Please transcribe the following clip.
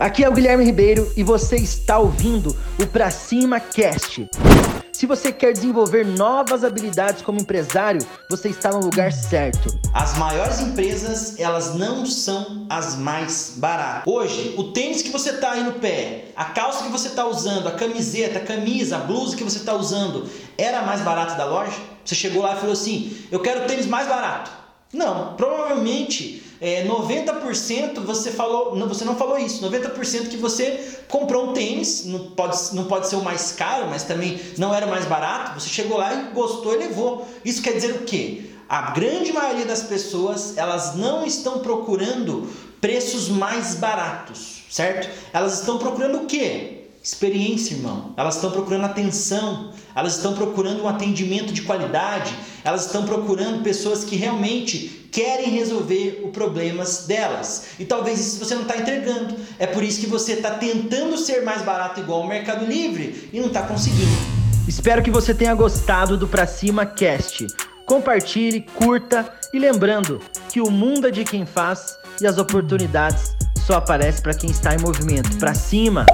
Aqui é o Guilherme Ribeiro e você está ouvindo o Pra Cima Cast. Se você quer desenvolver novas habilidades como empresário, você está no lugar certo. As maiores empresas, elas não são as mais baratas. Hoje, o tênis que você está aí no pé, a calça que você está usando, a camiseta, a camisa, a blusa que você está usando, era mais barata da loja? Você chegou lá e falou assim: eu quero o tênis mais barato. Não, provavelmente é, 90% você falou, não, você não falou isso, 90% que você comprou um tênis, não pode, não pode ser o mais caro, mas também não era o mais barato, você chegou lá e gostou e levou. Isso quer dizer o quê? A grande maioria das pessoas, elas não estão procurando preços mais baratos, certo? Elas estão procurando o quê? Experiência, irmão. Elas estão procurando atenção, elas estão procurando um atendimento de qualidade, elas estão procurando pessoas que realmente querem resolver os problemas delas. E talvez isso você não está entregando. É por isso que você está tentando ser mais barato igual o Mercado Livre e não está conseguindo. Espero que você tenha gostado do Pra Cima Cast. Compartilhe, curta e lembrando que o mundo é de quem faz e as oportunidades só aparecem para quem está em movimento. Pra cima!